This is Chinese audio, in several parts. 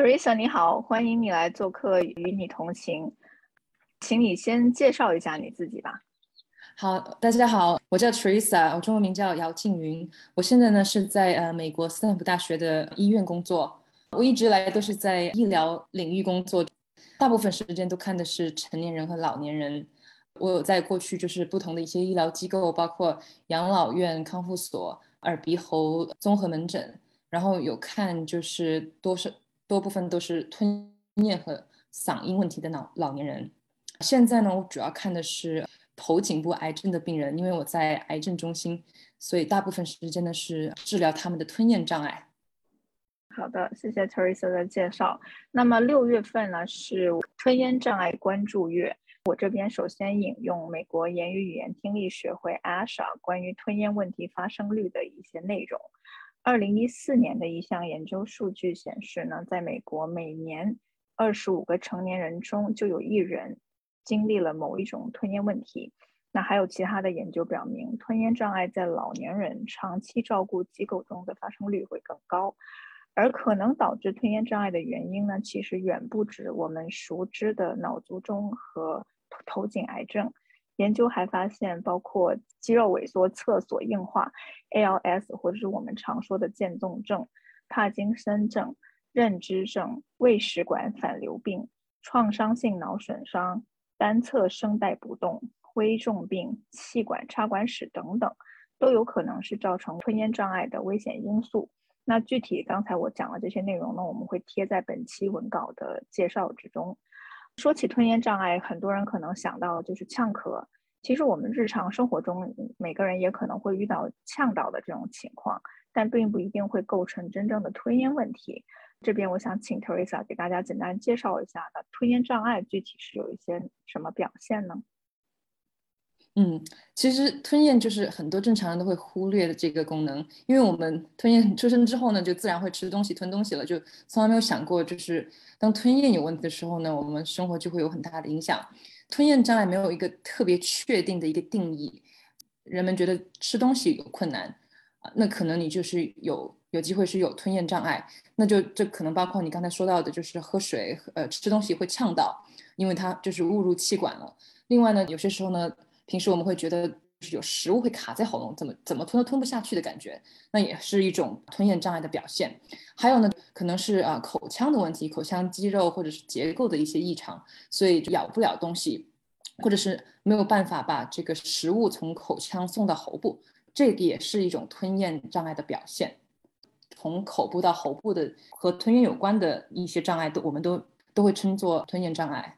Teresa，你好，欢迎你来做客，与你同行。请你先介绍一下你自己吧。好，大家好，我叫 Teresa，我中文名叫姚静云。我现在呢是在呃美国斯坦福大学的医院工作。我一直来都是在医疗领域工作，大部分时间都看的是成年人和老年人。我有在过去就是不同的一些医疗机构，包括养老院、康复所、耳鼻喉综合门诊，然后有看就是多是多部分都是吞咽和嗓音问题的老老年人。现在呢，我主要看的是。头颈部癌症的病人，因为我在癌症中心，所以大部分时间呢是治疗他们的吞咽障碍。好的，谢谢 Teresa 的介绍。那么六月份呢是吞咽障碍关注月，我这边首先引用美国言语语言听力学会 ASHA 关于吞咽问题发生率的一些内容。二零一四年的一项研究数据显示呢，在美国每年二十五个成年人中就有一人。经历了某一种吞咽问题，那还有其他的研究表明，吞咽障碍在老年人长期照顾机构中的发生率会更高，而可能导致吞咽障碍的原因呢，其实远不止我们熟知的脑卒中和头颈癌症。研究还发现，包括肌肉萎缩、侧索硬化、ALS，或者是我们常说的渐冻症、帕金森症、认知症、胃食管反流病、创伤性脑损伤。单侧声带不动、危重病、气管插管史等等，都有可能是造成吞咽障碍的危险因素。那具体刚才我讲的这些内容呢，我们会贴在本期文稿的介绍之中。说起吞咽障碍，很多人可能想到就是呛咳。其实我们日常生活中每个人也可能会遇到呛到的这种情况，但并不一定会构成真正的吞咽问题。这边我想请 Teresa 给大家简单介绍一下，那吞咽障碍具体是有一些什么表现呢？嗯，其实吞咽就是很多正常人都会忽略的这个功能，因为我们吞咽出生之后呢，就自然会吃东西、吞东西了，就从来没有想过，就是当吞咽有问题的时候呢，我们生活就会有很大的影响。吞咽障碍没有一个特别确定的一个定义，人们觉得吃东西有困难啊，那可能你就是有。有机会是有吞咽障碍，那就这可能包括你刚才说到的，就是喝水、呃吃东西会呛到，因为它就是误入气管了。另外呢，有些时候呢，平时我们会觉得就是有食物会卡在喉咙，怎么怎么吞都吞不下去的感觉，那也是一种吞咽障碍的表现。还有呢，可能是啊口腔的问题，口腔肌肉或者是结构的一些异常，所以咬不了东西，或者是没有办法把这个食物从口腔送到喉部，这个也是一种吞咽障碍的表现。从口部到喉部的和吞咽有关的一些障碍，都我们都都会称作吞咽障碍。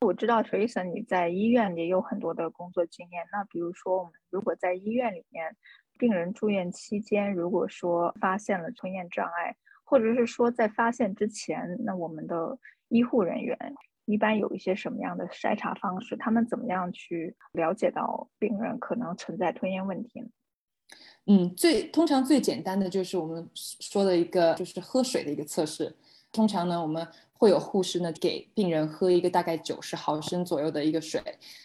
我知道 Teresa 你在医院也有很多的工作经验。那比如说，我们如果在医院里面，病人住院期间，如果说发现了吞咽障碍，或者是说在发现之前，那我们的医护人员一般有一些什么样的筛查方式？他们怎么样去了解到病人可能存在吞咽问题？嗯，最通常最简单的就是我们说的一个，就是喝水的一个测试。通常呢，我们会有护士呢给病人喝一个大概九十毫升左右的一个水，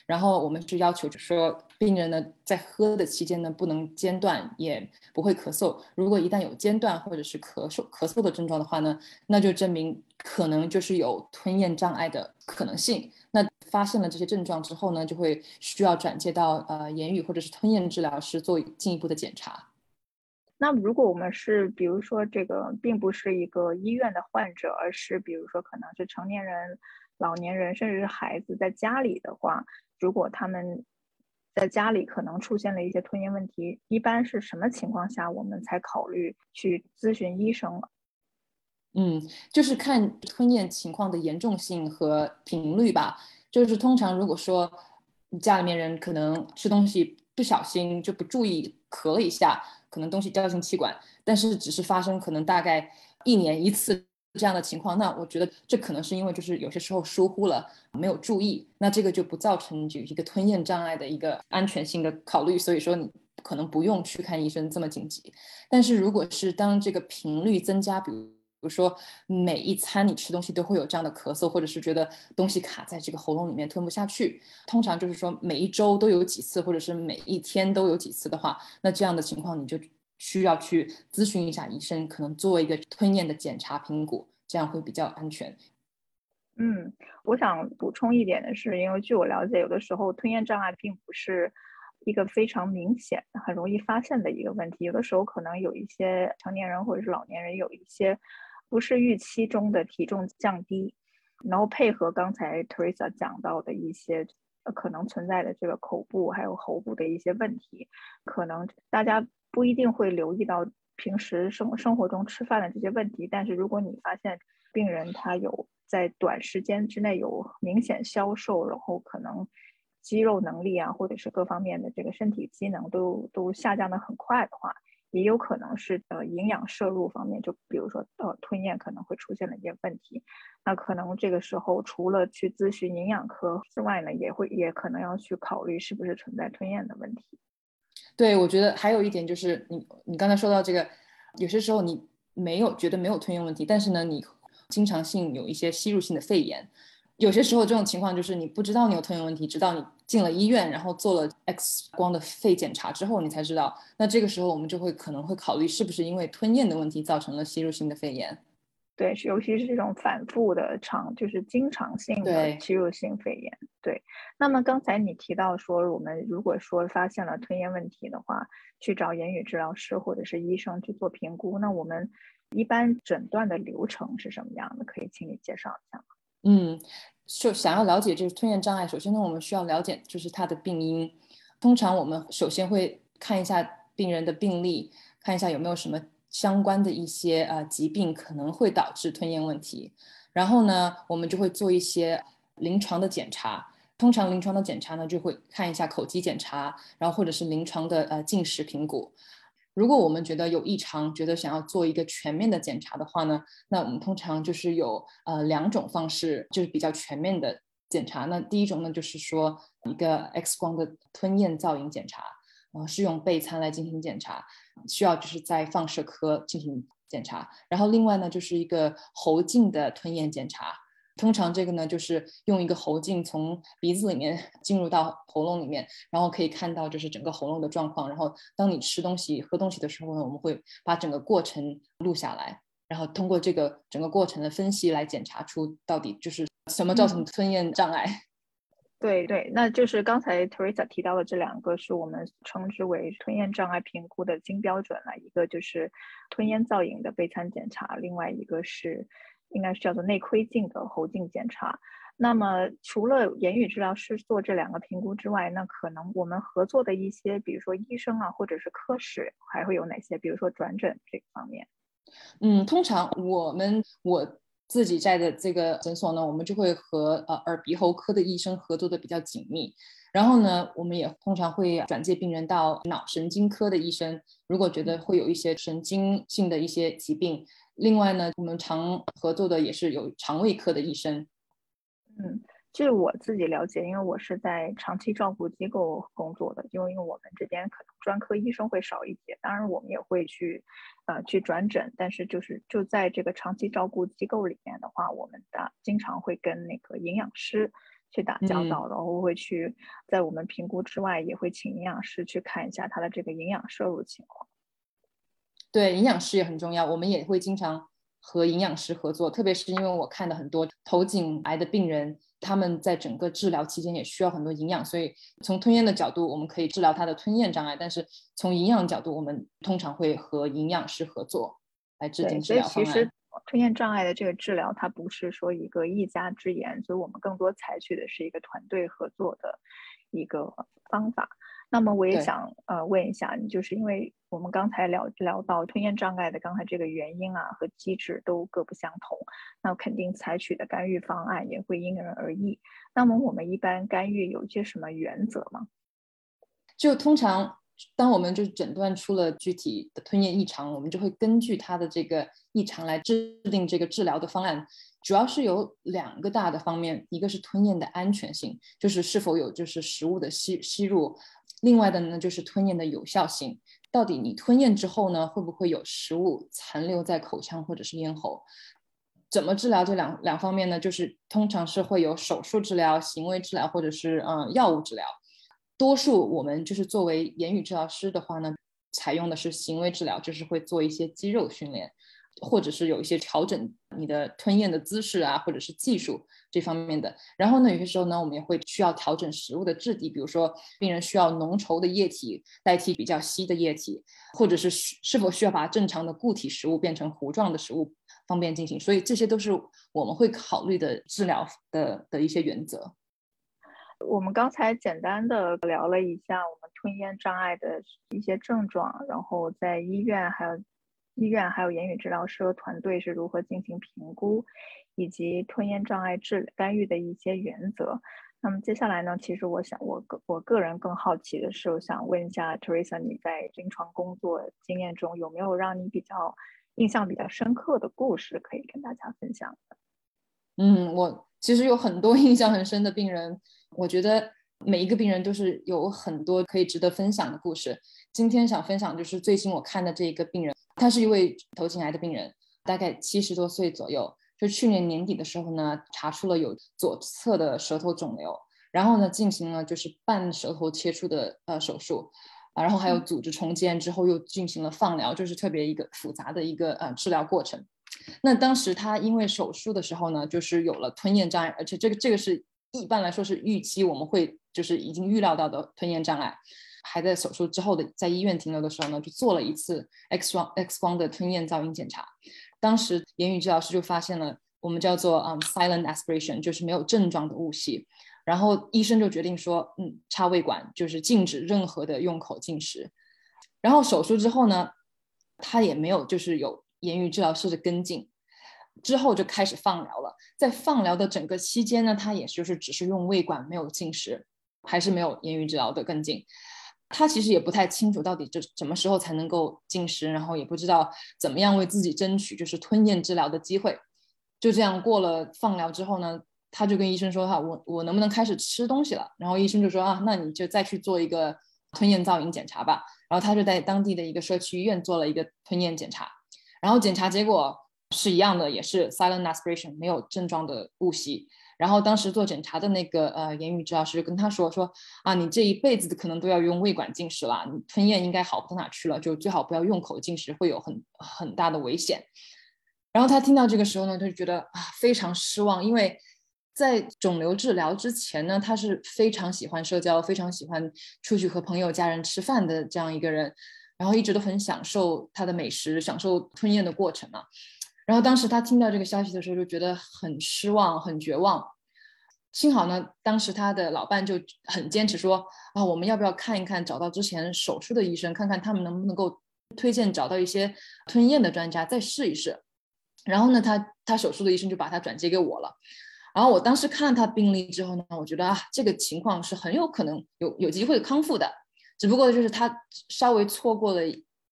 然后我们就要求就说病人呢在喝的期间呢不能间断，也不会咳嗽。如果一旦有间断或者是咳嗽咳嗽的症状的话呢，那就证明可能就是有吞咽障碍的可能性。那发现了这些症状之后呢，就会需要转接到呃言语或者是吞咽治疗师做进一步的检查。那如果我们是，比如说这个并不是一个医院的患者，而是比如说可能是成年人、老年人，甚至是孩子在家里的话，如果他们在家里可能出现了一些吞咽问题，一般是什么情况下我们才考虑去咨询医生？嗯，就是看吞咽情况的严重性和频率吧。就是通常如果说家里面人可能吃东西。不小心就不注意咳了一下，可能东西掉进气管，但是只是发生可能大概一年一次这样的情况，那我觉得这可能是因为就是有些时候疏忽了，没有注意，那这个就不造成就一个吞咽障碍的一个安全性的考虑，所以说你可能不用去看医生这么紧急。但是如果是当这个频率增加，比如比如说，每一餐你吃东西都会有这样的咳嗽，或者是觉得东西卡在这个喉咙里面吞不下去。通常就是说每一周都有几次，或者是每一天都有几次的话，那这样的情况你就需要去咨询一下医生，可能做一个吞咽的检查评估，这样会比较安全。嗯，我想补充一点的是，因为据我了解，有的时候吞咽障碍并不是一个非常明显、很容易发现的一个问题，有的时候可能有一些成年人或者是老年人有一些。不是预期中的体重降低，然后配合刚才 Teresa 讲到的一些可能存在的这个口部还有喉部的一些问题，可能大家不一定会留意到平时生生活中吃饭的这些问题，但是如果你发现病人他有在短时间之内有明显消瘦，然后可能肌肉能力啊或者是各方面的这个身体机能都都下降的很快的话。也有可能是呃营养摄入方面，就比如说呃吞咽可能会出现了一些问题，那可能这个时候除了去咨询营养科之外呢，也会也可能要去考虑是不是存在吞咽的问题。对，我觉得还有一点就是你你刚才说到这个，有些时候你没有觉得没有吞咽问题，但是呢你经常性有一些吸入性的肺炎。有些时候这种情况就是你不知道你有吞咽问题，直到你进了医院，然后做了 X 光的肺检查之后，你才知道。那这个时候我们就会可能会考虑是不是因为吞咽的问题造成了吸入性的肺炎。对，尤其是这种反复的长，就是经常性的吸入性肺炎。对。那么刚才你提到说，我们如果说发现了吞咽问题的话，去找言语治疗师或者是医生去做评估，那我们一般诊断的流程是什么样的？可以请你介绍一下吗？嗯，就想要了解这个吞咽障碍，首先呢，我们需要了解就是它的病因。通常我们首先会看一下病人的病历，看一下有没有什么相关的一些呃疾病可能会导致吞咽问题。然后呢，我们就会做一些临床的检查。通常临床的检查呢，就会看一下口肌检查，然后或者是临床的呃进食评估。如果我们觉得有异常，觉得想要做一个全面的检查的话呢，那我们通常就是有呃两种方式，就是比较全面的检查。那第一种呢，就是说一个 X 光的吞咽造影检查，呃，是用钡餐来进行检查，需要就是在放射科进行检查。然后另外呢，就是一个喉镜的吞咽检查。通常这个呢，就是用一个喉镜从鼻子里面 进入到喉咙里面，然后可以看到就是整个喉咙的状况。然后当你吃东西、喝东西的时候呢，我们会把整个过程录下来，然后通过这个整个过程的分析来检查出到底就是什么造成吞咽障碍。对对，那就是刚才 Teresa 提到的这两个是我们称之为吞咽障碍评估的金标准了，一个就是吞咽造影的钡餐检查，另外一个是。应该是叫做内窥镜的喉镜检查。那么，除了言语治疗师做这两个评估之外，那可能我们合作的一些，比如说医生啊，或者是科室，还会有哪些？比如说转诊这个方面。嗯，通常我们我自己在的这个诊所呢，我们就会和呃耳鼻喉科的医生合作的比较紧密。然后呢，我们也通常会转介病人到脑神经科的医生，如果觉得会有一些神经性的一些疾病。另外呢，我们常合作的也是有肠胃科的医生。嗯，据我自己了解，因为我是在长期照顾机构工作的，因为因为我们这边可能专科医生会少一些，当然我们也会去，呃，去转诊，但是就是就在这个长期照顾机构里面的话，我们的经常会跟那个营养师去打交道，然后会去在我们评估之外，也会请营养师去看一下他的这个营养摄入情况。对，营养师也很重要。我们也会经常和营养师合作，特别是因为我看的很多头颈癌的病人，他们在整个治疗期间也需要很多营养，所以从吞咽的角度，我们可以治疗他的吞咽障碍；但是从营养角度，我们通常会和营养师合作来制定治疗方案。吞咽障碍的这个治疗，它不是说一个一家之言，所以我们更多采取的是一个团队合作的一个方法。那么我也想呃问一下你，就是因为我们刚才聊聊到吞咽障碍的刚才这个原因啊和机制都各不相同，那肯定采取的干预方案也会因人而异。那么我们一般干预有些什么原则吗？就通常。当我们就诊断出了具体的吞咽异常，我们就会根据它的这个异常来制定这个治疗的方案。主要是有两个大的方面，一个是吞咽的安全性，就是是否有就是食物的吸吸入；另外的呢就是吞咽的有效性，到底你吞咽之后呢会不会有食物残留在口腔或者是咽喉？怎么治疗这两两方面呢？就是通常是会有手术治疗、行为治疗或者是嗯药物治疗。多数我们就是作为言语治疗师的话呢，采用的是行为治疗，就是会做一些肌肉训练，或者是有一些调整你的吞咽的姿势啊，或者是技术这方面的。然后呢，有些时候呢，我们也会需要调整食物的质地，比如说病人需要浓稠的液体代替比较稀的液体，或者是是否需要把正常的固体食物变成糊状的食物，方便进行。所以这些都是我们会考虑的治疗的的一些原则。我们刚才简单的聊了一下我们吞咽障碍的一些症状，然后在医院还有医院还有言语治疗师和团队是如何进行评估，以及吞咽障碍治干预的一些原则。那么接下来呢，其实我想我个我个人更好奇的是，我想问一下 Teresa，你在临床工作经验中有没有让你比较印象比较深刻的故事可以跟大家分享的？嗯，我其实有很多 印象很深的病人。我觉得每一个病人都是有很多可以值得分享的故事。今天想分享就是最近我看的这一个病人，他是一位头颈癌的病人，大概七十多岁左右。就去年年底的时候呢，查出了有左侧的舌头肿瘤，然后呢进行了就是半舌头切除的呃手术，啊，然后还有组织重建之后又进行了放疗，就是特别一个复杂的一个呃治疗过程。那当时他因为手术的时候呢，就是有了吞咽障碍，而且这个这个是。一般来说是预期，我们会就是已经预料到的吞咽障碍，还在手术之后的在医院停留的时候呢，就做了一次 X 光 X 光的吞咽噪音检查。当时言语治疗师就发现了我们叫做嗯 silent aspiration，就是没有症状的误吸。然后医生就决定说，嗯，插胃管，就是禁止任何的用口进食。然后手术之后呢，他也没有就是有言语治疗师的跟进。之后就开始放疗了，在放疗的整个期间呢，他也就是只是用胃管，没有进食，还是没有言语治疗的跟进。他其实也不太清楚到底就什么时候才能够进食，然后也不知道怎么样为自己争取就是吞咽治疗的机会。就这样过了放疗之后呢，他就跟医生说哈，我我能不能开始吃东西了？然后医生就说啊，那你就再去做一个吞咽造影检查吧。然后他就在当地的一个社区医院做了一个吞咽检查，然后检查结果。是一样的，也是 silent aspiration，没有症状的误吸。然后当时做检查的那个呃言语治疗师跟他说说啊，你这一辈子可能都要用胃管进食了，你吞咽应该好不到哪去了，就最好不要用口进食，会有很很大的危险。然后他听到这个时候呢，他就觉得啊非常失望，因为在肿瘤治疗之前呢，他是非常喜欢社交，非常喜欢出去和朋友家人吃饭的这样一个人，然后一直都很享受他的美食，享受吞咽的过程嘛。然后当时他听到这个消息的时候，就觉得很失望、很绝望。幸好呢，当时他的老伴就很坚持说：“啊，我们要不要看一看，找到之前手术的医生，看看他们能不能够推荐找到一些吞咽的专家，再试一试。”然后呢，他他手术的医生就把他转接给我了。然后我当时看了他病历之后呢，我觉得啊，这个情况是很有可能有有机会康复的，只不过就是他稍微错过了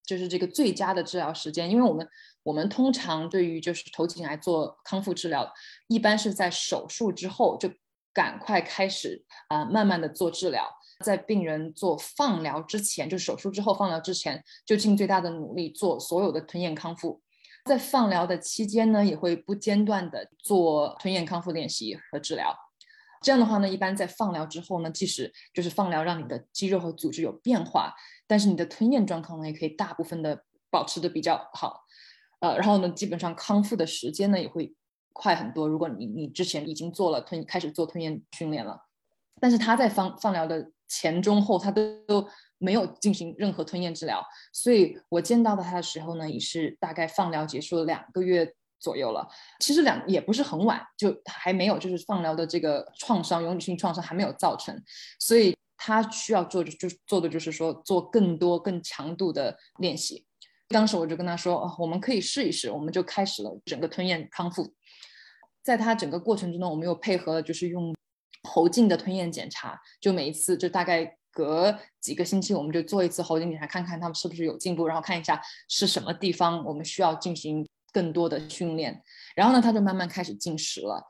就是这个最佳的治疗时间，因为我们。我们通常对于就是头颈癌做康复治疗，一般是在手术之后就赶快开始啊，慢慢的做治疗。在病人做放疗之前，就手术之后放疗之前，就尽最大的努力做所有的吞咽康复。在放疗的期间呢，也会不间断的做吞咽康复练习和治疗。这样的话呢，一般在放疗之后呢，即使就是放疗让你的肌肉和组织有变化，但是你的吞咽状况呢，也可以大部分的保持的比较好。呃，然后呢，基本上康复的时间呢也会快很多。如果你你之前已经做了吞，开始做吞咽训练了，但是他在放放疗的前中后，他都都没有进行任何吞咽治疗，所以我见到他的时候呢，也是大概放疗结束了两个月左右了。其实两也不是很晚，就还没有就是放疗的这个创伤，永久性创伤还没有造成，所以他需要做的就做的就是说做更多更强度的练习。当时我就跟他说，我们可以试一试，我们就开始了整个吞咽康复。在他整个过程之中，我们又配合了就是用喉镜的吞咽检查，就每一次就大概隔几个星期我们就做一次喉镜检查，看看他们是不是有进步，然后看一下是什么地方我们需要进行更多的训练。然后呢，他就慢慢开始进食了。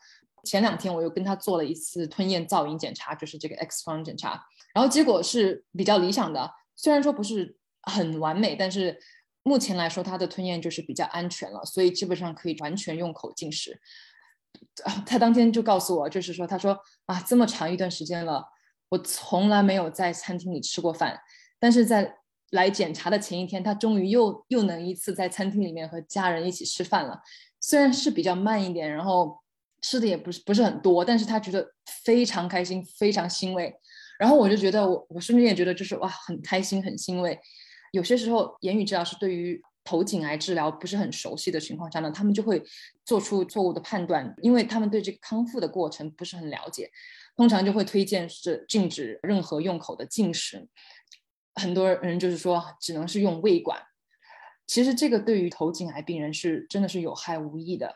前两天我又跟他做了一次吞咽造影检查，就是这个 X 光检查，然后结果是比较理想的，虽然说不是很完美，但是目前来说他的吞咽就是比较安全了，所以基本上可以完全用口进食。啊他当天就告诉我，就是说他说啊，这么长一段时间了，我从来没有在餐厅里吃过饭，但是在来检查的前一天，他终于又又能一次在餐厅里面和家人一起吃饭了，虽然是比较慢一点，然后。吃的也不是不是很多，但是他觉得非常开心，非常欣慰。然后我就觉得，我我瞬间也觉得就是哇，很开心，很欣慰。有些时候，言语治疗师对于头颈癌治疗不是很熟悉的情况下呢，他们就会做出错误的判断，因为他们对这个康复的过程不是很了解，通常就会推荐是禁止任何用口的进食。很多人就是说，只能是用胃管。其实这个对于头颈癌病人是真的是有害无益的。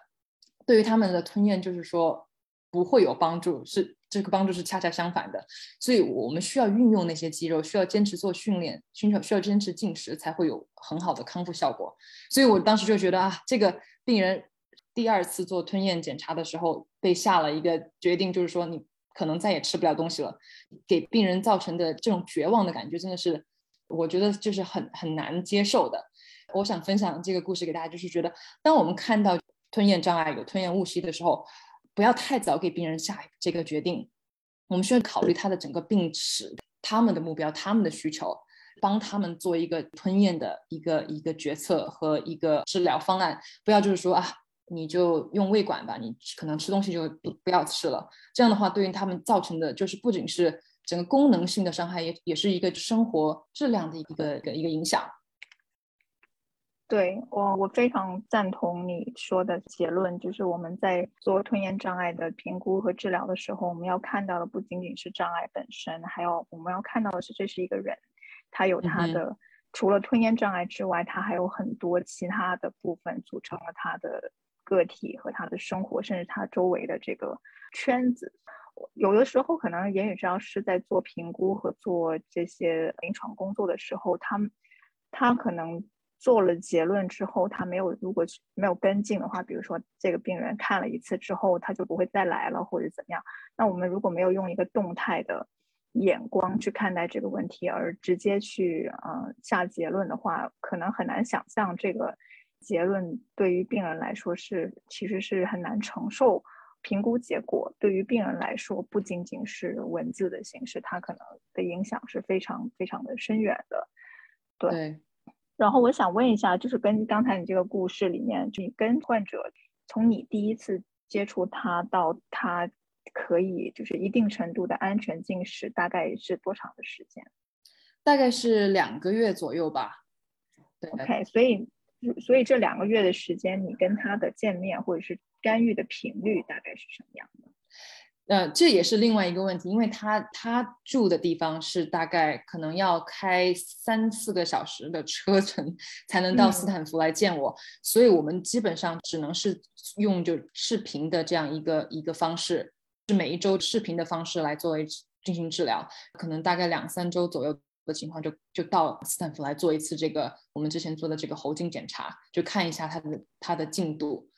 对于他们的吞咽，就是说不会有帮助，是这个帮助是恰恰相反的。所以我们需要运用那些肌肉，需要坚持做训练，需要需要坚持进食，才会有很好的康复效果。所以我当时就觉得啊，这个病人第二次做吞咽检查的时候，被下了一个决定，就是说你可能再也吃不了东西了。给病人造成的这种绝望的感觉，真的是我觉得就是很很难接受的。我想分享这个故事给大家，就是觉得当我们看到。吞咽障碍有吞咽误吸的时候，不要太早给病人下这个决定。我们需要考虑他的整个病史、他们的目标、他们的需求，帮他们做一个吞咽的一个一个决策和一个治疗方案。不要就是说啊，你就用胃管吧，你可能吃东西就不要吃了。这样的话，对于他们造成的就是不仅是整个功能性的伤害，也也是一个生活质量的一个一个影响。对我，我非常赞同你说的结论，就是我们在做吞咽障碍的评估和治疗的时候，我们要看到的不仅仅是障碍本身，还有我们要看到的是这是一个人，他有他的除了吞咽障碍之外，他还有很多其他的部分组成了他的个体和他的生活，甚至他周围的这个圈子。有的时候，可能言语治疗师在做评估和做这些临床工作的时候，他他可能。做了结论之后，他没有如果去没有跟进的话，比如说这个病人看了一次之后，他就不会再来了，或者怎么样？那我们如果没有用一个动态的眼光去看待这个问题，而直接去呃下结论的话，可能很难想象这个结论对于病人来说是其实是很难承受。评估结果对于病人来说，不仅仅是文字的形式，它可能的影响是非常非常的深远的。对。然后我想问一下，就是跟刚才你这个故事里面，就你跟患者从你第一次接触他到他可以就是一定程度的安全进食，大概是多长的时间？大概是两个月左右吧。OK，所以所以这两个月的时间，你跟他的见面或者是干预的频率大概是什么样的？呃，这也是另外一个问题，因为他他住的地方是大概可能要开三四个小时的车程才能到斯坦福来见我，所以我们基本上只能是用就视频的这样一个一个方式，是每一周视频的方式来作为进行治疗，可能大概两三周左右的情况就就到斯坦福来做一次这个我们之前做的这个喉镜检查，就看一下他的他的进度。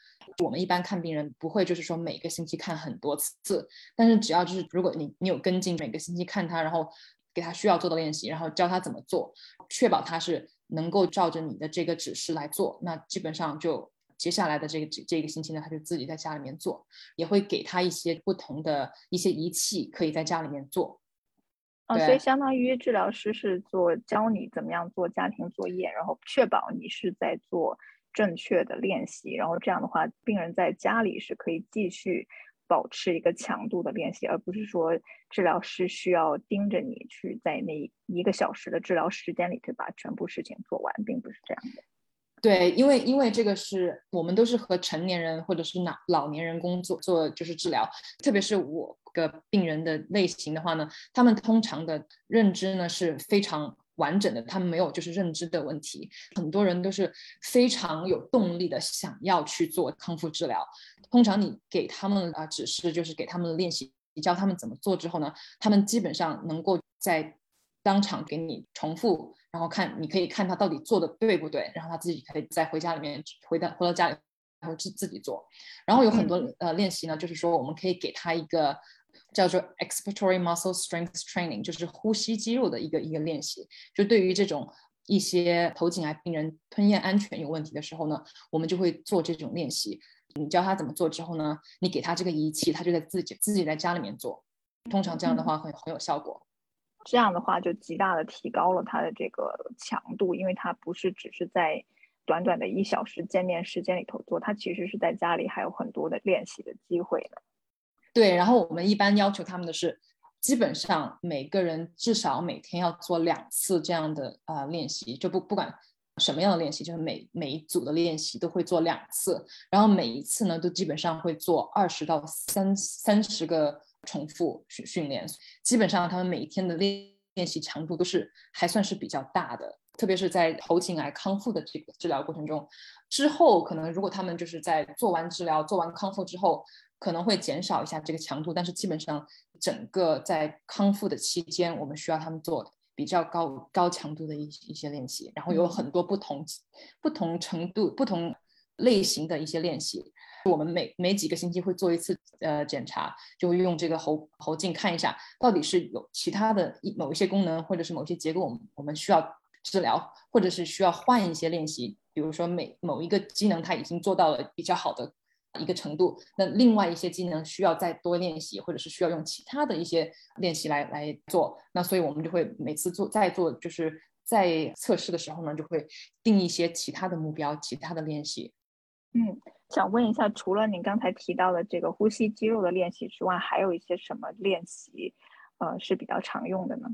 我们一般看病人不会就是说每个星期看很多次，但是只要就是如果你你有跟进每个星期看他，然后给他需要做的练习，然后教他怎么做，确保他是能够照着你的这个指示来做，那基本上就接下来的这个这这个星期呢，他就自己在家里面做，也会给他一些不同的一些仪器可以在家里面做。啊，所以相当于治疗师是做教你怎么样做家庭作业，然后确保你是在做。正确的练习，然后这样的话，病人在家里是可以继续保持一个强度的练习，而不是说治疗师需要盯着你去在那一个小时的治疗时间里去把全部事情做完，并不是这样的。对，因为因为这个是我们都是和成年人或者是老老年人工作做就是治疗，特别是我个病人的类型的话呢，他们通常的认知呢是非常。完整的，他们没有就是认知的问题，很多人都是非常有动力的想要去做康复治疗。通常你给他们啊指示，就是给他们练习，教他们怎么做之后呢，他们基本上能够在当场给你重复，然后看你可以看他到底做的对不对，然后他自己可以再回家里面回到回到家里然后自自己做。然后有很多呃练习呢，就是说我们可以给他一个叫做 expiratory muscle strength training，就是呼吸肌肉的一个一个练习。就对于这种一些头颈癌病人吞咽安全有问题的时候呢，我们就会做这种练习。你教他怎么做之后呢，你给他这个仪器，他就在自己自己在家里面做。通常这样的话会很有效果。这样的话就极大的提高了他的这个强度，因为他不是只是在短短的一小时见面时间里头做，他其实是在家里还有很多的练习的机会的。对，然后我们一般要求他们的是，基本上每个人至少每天要做两次这样的呃练习，就不不管什么样的练习，就是每每一组的练习都会做两次，然后每一次呢都基本上会做二十到三三十个。重复训训练，基本上他们每一天的练练习强度都是还算是比较大的，特别是在头颈癌康复的这个治疗过程中，之后可能如果他们就是在做完治疗、做完康复之后，可能会减少一下这个强度，但是基本上整个在康复的期间，我们需要他们做比较高高强度的一一些练习，然后有很多不同不同程度、不同类型的一些练习。我们每每几个星期会做一次呃检查，就会用这个喉喉镜看一下，到底是有其他的一某一些功能，或者是某些结构，我们我们需要治疗，或者是需要换一些练习。比如说每某一个机能它已经做到了比较好的一个程度，那另外一些技能需要再多练习，或者是需要用其他的一些练习来来做。那所以我们就会每次做再做就是在测试的时候呢，就会定一些其他的目标，其他的练习。嗯。想问一下，除了您刚才提到的这个呼吸肌肉的练习之外，还有一些什么练习，呃，是比较常用的呢？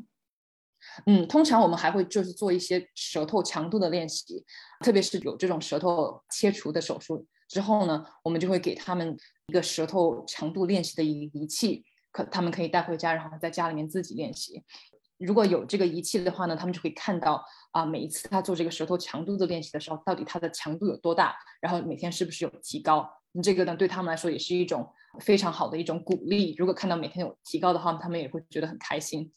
嗯，通常我们还会就是做一些舌头强度的练习，特别是有这种舌头切除的手术之后呢，我们就会给他们一个舌头强度练习的仪仪器，可他们可以带回家，然后在家里面自己练习。如果有这个仪器的话呢，他们就可以看到啊，每一次他做这个舌头强度的练习的时候，到底它的强度有多大，然后每天是不是有提高。这个呢，对他们来说也是一种非常好的一种鼓励。如果看到每天有提高的话，他们也会觉得很开心。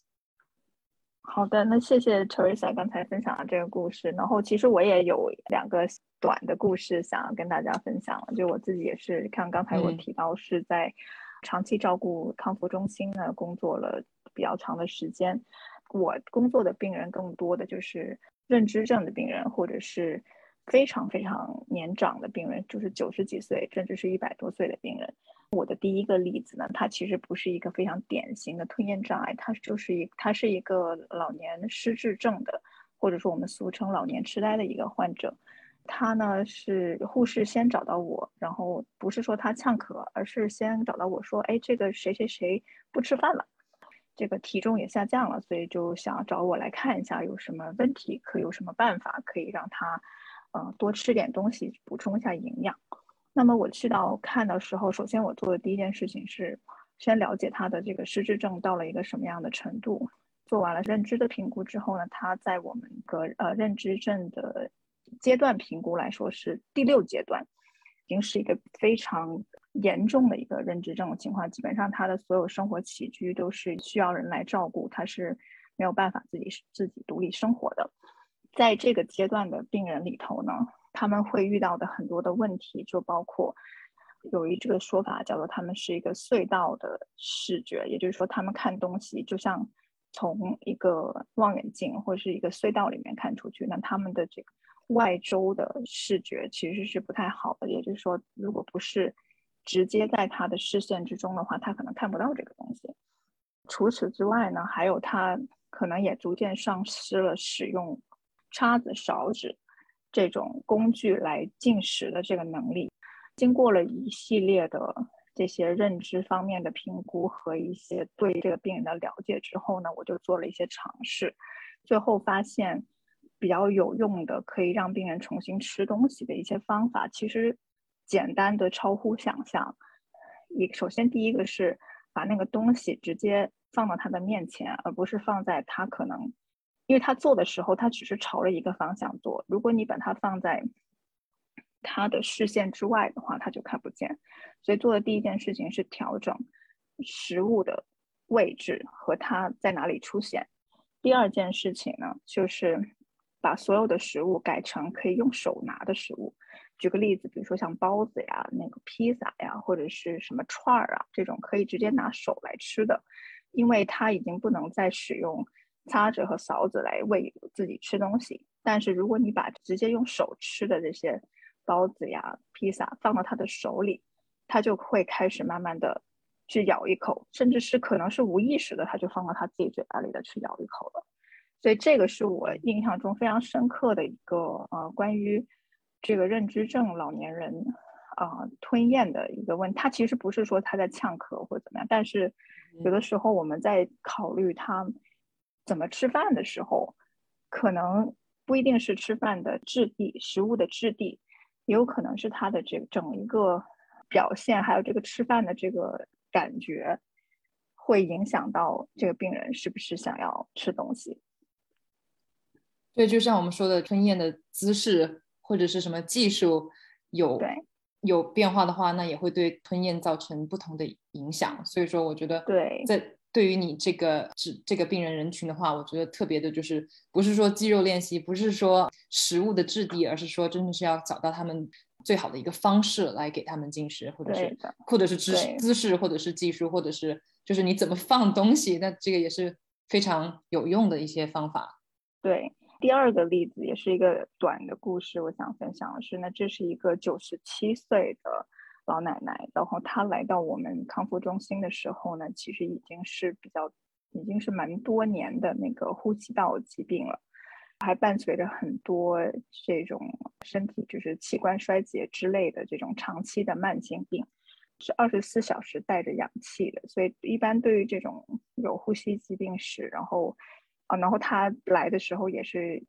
好的，那谢谢 Teresa 刚才分享的这个故事。然后其实我也有两个短的故事想要跟大家分享。就我自己也是看刚才我提到是在长期照顾康复中心呢工作了比较长的时间。我工作的病人更多的就是认知症的病人，或者是非常非常年长的病人，就是九十几岁甚至是一百多岁的病人。我的第一个例子呢，他其实不是一个非常典型的吞咽障碍，他就是一他是一个老年失智症的，或者说我们俗称老年痴呆的一个患者。他呢是护士先找到我，然后不是说他呛咳，而是先找到我说，哎，这个谁谁谁不吃饭了。这个体重也下降了，所以就想找我来看一下有什么问题，可有什么办法可以让他，呃，多吃点东西，补充一下营养。那么我去到看的时候，首先我做的第一件事情是先了解他的这个失智症到了一个什么样的程度。做完了认知的评估之后呢，他在我们个呃认知症的阶段评估来说是第六阶段，已经是一个非常。严重的一个认知症的情况，基本上他的所有生活起居都是需要人来照顾，他是没有办法自己自己独立生活的。在这个阶段的病人里头呢，他们会遇到的很多的问题，就包括有一这个说法叫做他们是一个隧道的视觉，也就是说他们看东西就像从一个望远镜或者是一个隧道里面看出去，那他们的这个外周的视觉其实是不太好的，也就是说，如果不是直接在他的视线之中的话，他可能看不到这个东西。除此之外呢，还有他可能也逐渐丧失了使用叉子、勺子这种工具来进食的这个能力。经过了一系列的这些认知方面的评估和一些对这个病人的了解之后呢，我就做了一些尝试，最后发现比较有用的可以让病人重新吃东西的一些方法，其实。简单的超乎想象，一首先第一个是把那个东西直接放到他的面前，而不是放在他可能，因为他做的时候他只是朝着一个方向做。如果你把它放在他的视线之外的话，他就看不见。所以做的第一件事情是调整食物的位置和它在哪里出现。第二件事情呢，就是把所有的食物改成可以用手拿的食物。举个例子，比如说像包子呀、那个披萨呀，或者是什么串儿啊，这种可以直接拿手来吃的，因为它已经不能再使用擦子和勺子来喂自己吃东西。但是如果你把直接用手吃的这些包子呀、披萨放到他的手里，他就会开始慢慢的去咬一口，甚至是可能是无意识的，他就放到他自己嘴巴里的去咬一口了。所以这个是我印象中非常深刻的一个呃关于这个认知症老年人啊吞咽的一个问。他其实不是说他在呛咳或者怎么样，但是有的时候我们在考虑他怎么吃饭的时候，可能不一定是吃饭的质地、食物的质地，也有可能是他的这整一个。表现还有这个吃饭的这个感觉，会影响到这个病人是不是想要吃东西。对，就像我们说的，吞咽的姿势或者是什么技术有有变化的话，那也会对吞咽造成不同的影响。所以说，我觉得对在对于你这个这这个病人人群的话，我觉得特别的就是不是说肌肉练习，不是说食物的质地，而是说真的是要找到他们。最好的一个方式来给他们进食，或者是或者是姿姿势，或者是技术，或者是就是你怎么放东西，那这个也是非常有用的一些方法。对，第二个例子也是一个短的故事，我想分享的是，那这是一个九十七岁的老奶奶，然后她来到我们康复中心的时候呢，其实已经是比较已经是蛮多年的那个呼吸道疾病了。还伴随着很多这种身体就是器官衰竭之类的这种长期的慢性病，是二十四小时带着氧气的。所以一般对于这种有呼吸疾病史，然后啊，然后他来的时候也是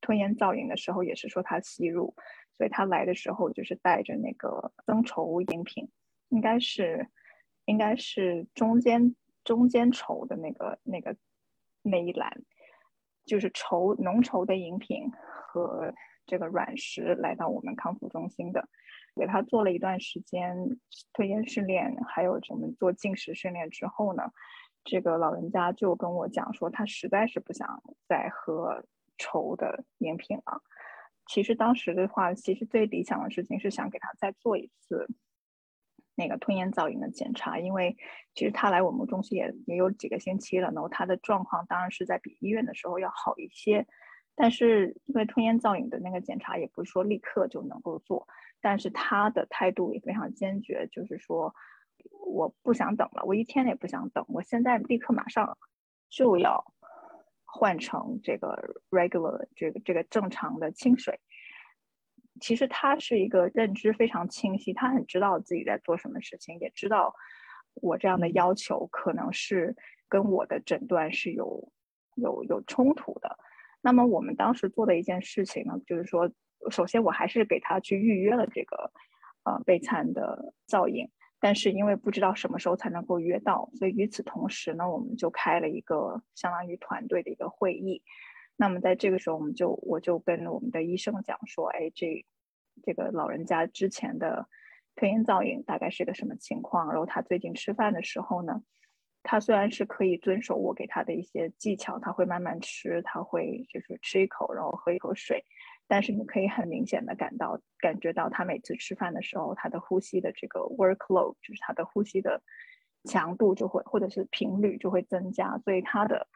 吞咽造影的时候也是说他吸入，所以他来的时候就是带着那个增稠饮品，应该是应该是中间中间稠的那个那个那一栏。就是稠浓稠的饮品和这个软食来到我们康复中心的，给他做了一段时间吞咽训练，还有我们做进食训练之后呢，这个老人家就跟我讲说，他实在是不想再喝稠的饮品了。其实当时的话，其实最理想的事情是想给他再做一次。那个吞咽造影的检查，因为其实他来我们中心也也有几个星期了，然后他的状况当然是在比医院的时候要好一些，但是因为吞咽造影的那个检查也不是说立刻就能够做，但是他的态度也非常坚决，就是说我不想等了，我一天也不想等，我现在立刻马上就要换成这个 regular 这个这个正常的清水。其实他是一个认知非常清晰，他很知道自己在做什么事情，也知道我这样的要求可能是跟我的诊断是有有有冲突的。那么我们当时做的一件事情呢，就是说，首先我还是给他去预约了这个呃备餐的造影，但是因为不知道什么时候才能够约到，所以与此同时呢，我们就开了一个相当于团队的一个会议。那么在这个时候，我们就我就跟我们的医生讲说，哎，这这个老人家之前的吞咽造影大概是个什么情况？然后他最近吃饭的时候呢，他虽然是可以遵守我给他的一些技巧，他会慢慢吃，他会就是吃一口，然后喝一口水，但是你可以很明显的感到感觉到他每次吃饭的时候，他的呼吸的这个 workload 就是他的呼吸的强度就会或者是频率就会增加，所以他的。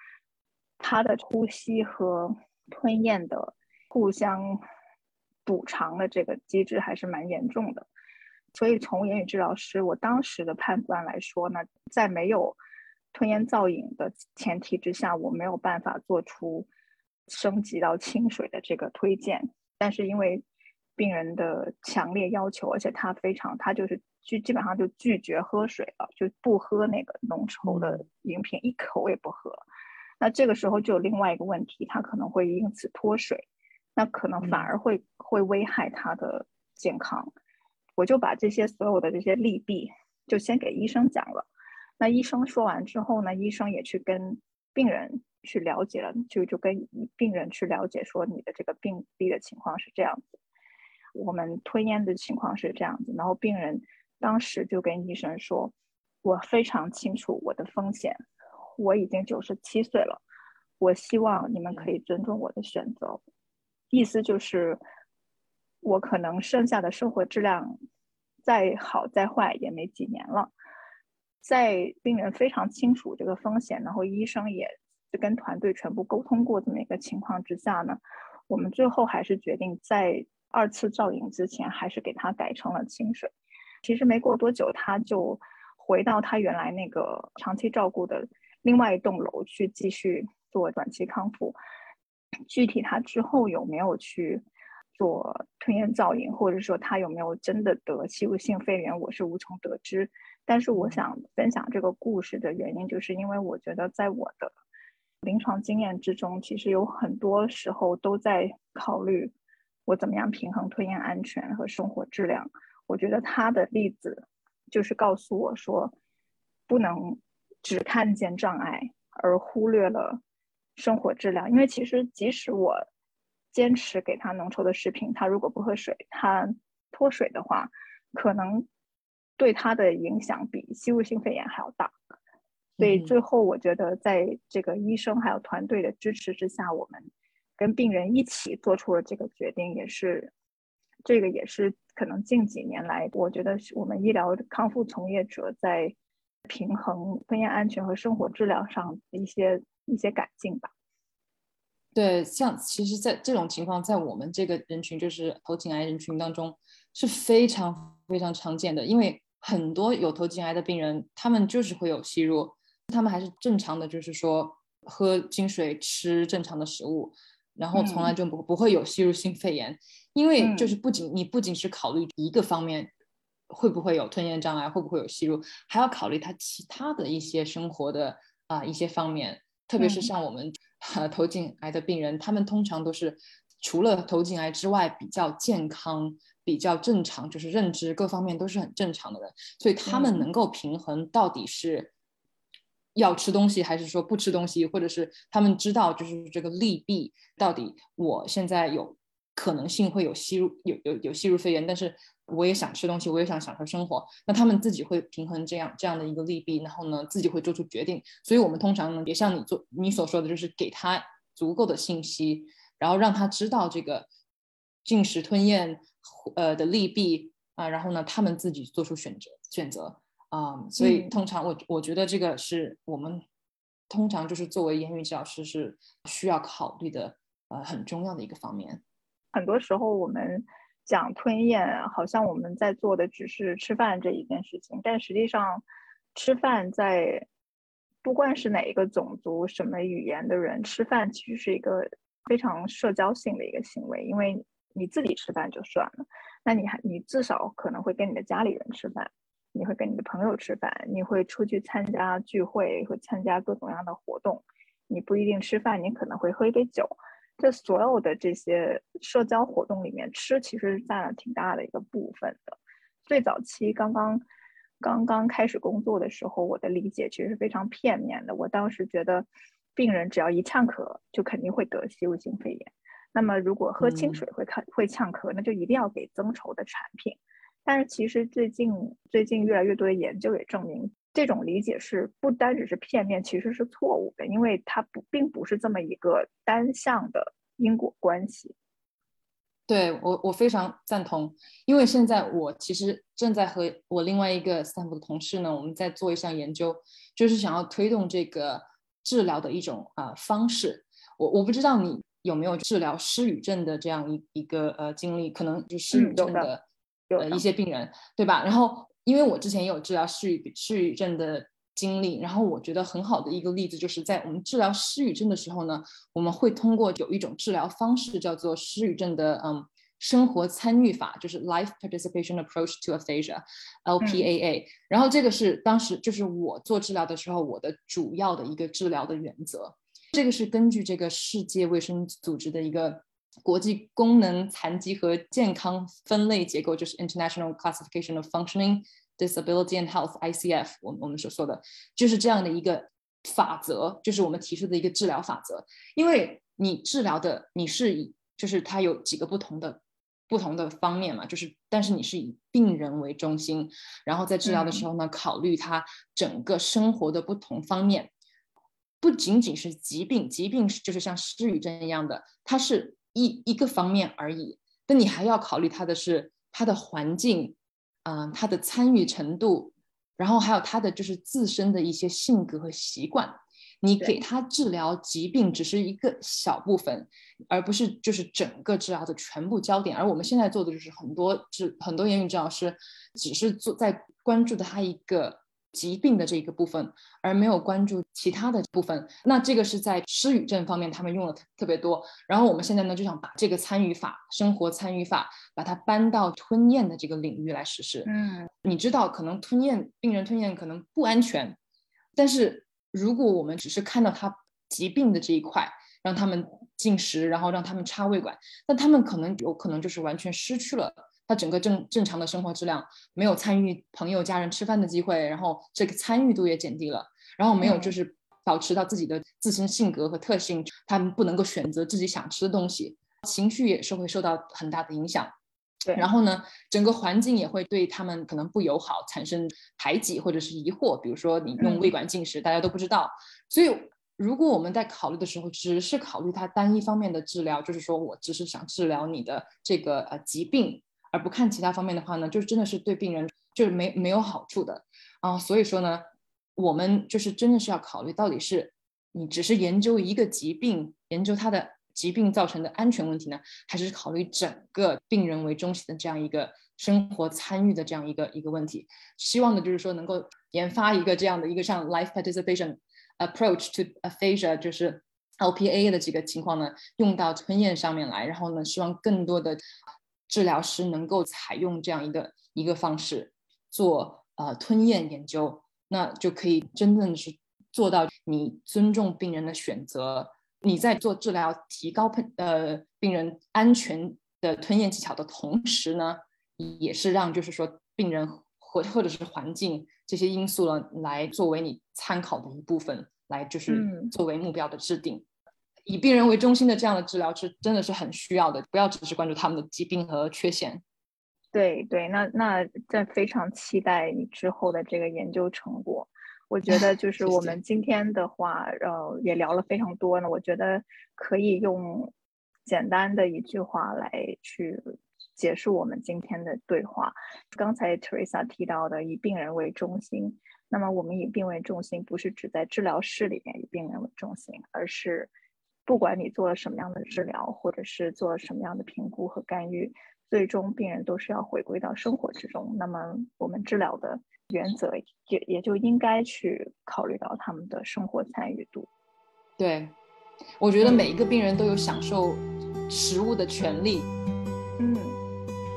他的呼吸和吞咽的互相补偿的这个机制还是蛮严重的，所以从言语治疗师我当时的判断来说呢，在没有吞咽造影的前提之下，我没有办法做出升级到清水的这个推荐。但是因为病人的强烈要求，而且他非常他就是基基本上就拒绝喝水了，就不喝那个浓稠的饮品，一口也不喝。那这个时候就有另外一个问题，他可能会因此脱水，那可能反而会会危害他的健康。我就把这些所有的这些利弊就先给医生讲了。那医生说完之后呢，医生也去跟病人去了解了，就就跟病人去了解说你的这个病例的情况是这样子，我们吞咽的情况是这样子。然后病人当时就跟医生说，我非常清楚我的风险。我已经九十七岁了，我希望你们可以尊重我的选择。意思就是，我可能剩下的生活质量再好再坏也没几年了。在病人非常清楚这个风险，然后医生也跟团队全部沟通过这么一个情况之下呢，我们最后还是决定在二次造影之前，还是给他改成了清水。其实没过多久，他就回到他原来那个长期照顾的另外一栋楼去继续做短期康复。具体他之后有没有去做吞咽造影，或者说他有没有真的得吸入性肺炎，我是无从得知。但是我想分享这个故事的原因，就是因为我觉得在我的临床经验之中，其实有很多时候都在考虑我怎么样平衡吞咽安全和生活质量。我觉得他的例子就是告诉我说，不能只看见障碍而忽略了生活质量。因为其实即使我坚持给他浓稠的食品，他如果不喝水，他脱水的话，可能对他的影响比吸入性肺炎还要大。所以最后，我觉得在这个医生还有团队的支持之下，我们跟病人一起做出了这个决定，也是。这个也是可能近几年来，我觉得我们医疗康复从业者在平衡吞咽安全和生活质量上的一些一些改进吧。对，像其实，在这种情况，在我们这个人群，就是头颈癌人群当中是非常非常常见的。因为很多有头颈癌的病人，他们就是会有吸入，他们还是正常的，就是说喝清水、吃正常的食物，然后从来就不不会有吸入性肺炎。因为就是不仅你不仅是考虑一个方面，会不会有吞咽障碍，会不会有吸入，还要考虑他其他的一些生活的啊一些方面。特别是像我们 头颈癌的病人，他们通常都是除了头颈癌之外比较健康、比较正常，就是认知各方面都是很正常的人，所以他们能够平衡到底是要吃东西还是说不吃东西，或者是他们知道就是这个利弊到底我现在有。可能性会有吸入有有有吸入肺炎，但是我也想吃东西，我也想享受生活，那他们自己会平衡这样这样的一个利弊，然后呢自己会做出决定。所以，我们通常呢也像你做你所说的，就是给他足够的信息，然后让他知道这个进食吞咽呃的利弊啊，然后呢他们自己做出选择选择啊。所以，通常我我觉得这个是我们通常就是作为言语治疗师是需要考虑的呃很重要的一个方面。很多时候，我们讲吞咽，好像我们在做的只是吃饭这一件事情，但实际上，吃饭在不管是哪一个种族、什么语言的人，吃饭其实是一个非常社交性的一个行为。因为你自己吃饭就算了，那你还你至少可能会跟你的家里人吃饭，你会跟你的朋友吃饭，你会出去参加聚会，会参加各种各样的活动。你不一定吃饭，你可能会喝一杯酒。这所有的这些社交活动里面，吃其实占了挺大的一个部分的。最早期刚刚刚刚开始工作的时候，我的理解其实是非常片面的。我当时觉得，病人只要一呛咳，就肯定会得吸入性肺炎。那么如果喝清水会看会呛咳，那就一定要给增稠的产品。但是其实最近最近越来越多的研究也证明。这种理解是不单只是片面，其实是错误的，因为它不并不是这么一个单向的因果关系。对我，我非常赞同，因为现在我其实正在和我另外一个斯坦福的同事呢，我们在做一项研究，就是想要推动这个治疗的一种啊方式。我我不知道你有没有治疗失语症的这样一一个呃经历，可能就失语症的呃一些病人，对吧？然后。因为我之前也有治疗失语失语症的经历，然后我觉得很好的一个例子就是在我们治疗失语症的时候呢，我们会通过有一种治疗方式叫做失语症的嗯生活参与法，就是 Life Participation Approach to Aphasia（LPAA）。然后这个是当时就是我做治疗的时候我的主要的一个治疗的原则。这个是根据这个世界卫生组织的一个。国际功能残疾和健康分类结构就是 International Classification of Functioning Disability and Health（ICF）。我们我们所说的就是这样的一个法则，就是我们提出的一个治疗法则。因为你治疗的你是以，就是它有几个不同的不同的方面嘛，就是但是你是以病人为中心，然后在治疗的时候呢，考虑他整个生活的不同方面。不仅仅是疾病，疾病就是像失语症一样的，它是一一个方面而已。那你还要考虑他的是他的环境，嗯，他的参与程度，然后还有他的就是自身的一些性格和习惯。你给他治疗疾病只是一个小部分，而不是就是整个治疗的全部焦点。而我们现在做的就是很多治很多言语治疗师只是做在关注的他一个。疾病的这一个部分，而没有关注其他的部分。那这个是在失语症方面，他们用的特别多。然后我们现在呢，就想把这个参与法、生活参与法，把它搬到吞咽的这个领域来实施。嗯，你知道，可能吞咽病人吞咽可能不安全，但是如果我们只是看到他疾病的这一块，让他们进食，然后让他们插胃管，那他们可能有可能就是完全失去了。他整个正正常的生活质量没有参与朋友家人吃饭的机会，然后这个参与度也减低了，然后没有就是保持到自己的自身性格和特性，他们不能够选择自己想吃的东西，情绪也是会受到很大的影响。对，然后呢，整个环境也会对他们可能不友好，产生排挤或者是疑惑。比如说你用胃管进食，大家都不知道。所以如果我们在考虑的时候，只是考虑他单一方面的治疗，就是说我只是想治疗你的这个呃疾病。而不看其他方面的话呢，就是真的是对病人就是没没有好处的啊。所以说呢，我们就是真的是要考虑到底是你只是研究一个疾病，研究它的疾病造成的安全问题呢，还是考虑整个病人为中心的这样一个生活参与的这样一个一个问题？希望呢就是说能够研发一个这样的一个像 life participation approach to aphasia，就是 LPA 的这个情况呢，用到吞咽上面来，然后呢，希望更多的。治疗师能够采用这样一个一个方式做呃吞咽研究，那就可以真正的是做到你尊重病人的选择，你在做治疗提高喷呃病人安全的吞咽技巧的同时呢，也是让就是说病人或或者是环境这些因素呢来作为你参考的一部分，来就是作为目标的制定。以病人为中心的这样的治疗是真的是很需要的，不要只是关注他们的疾病和缺陷。对对，那那在非常期待你之后的这个研究成果。我觉得 就是我们今天的话，呃，也聊了非常多呢。我觉得可以用简单的一句话来去结束我们今天的对话。刚才 Teresa 提到的以病人为中心，那么我们以病为中心，不是指在治疗室里面以病人为中心，而是。不管你做了什么样的治疗，或者是做了什么样的评估和干预，最终病人都是要回归到生活之中。那么，我们治疗的原则也也就应该去考虑到他们的生活参与度。对，我觉得每一个病人都有享受食物的权利。嗯，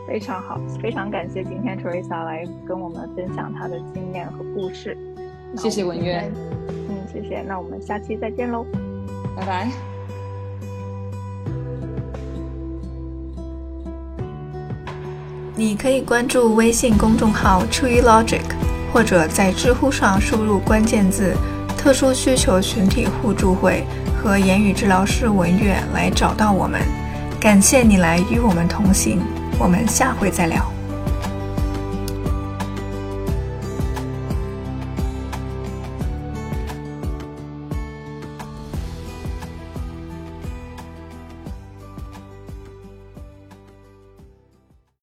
非常好，非常感谢今天 Teresa 来跟我们分享她的经验和故事。谢谢文渊。嗯，谢谢。那我们下期再见喽，拜拜。你可以关注微信公众号 Tree Logic，或者在知乎上输入关键字“特殊需求群体互助会”和言语治疗师文月来找到我们。感谢你来与我们同行，我们下回再聊。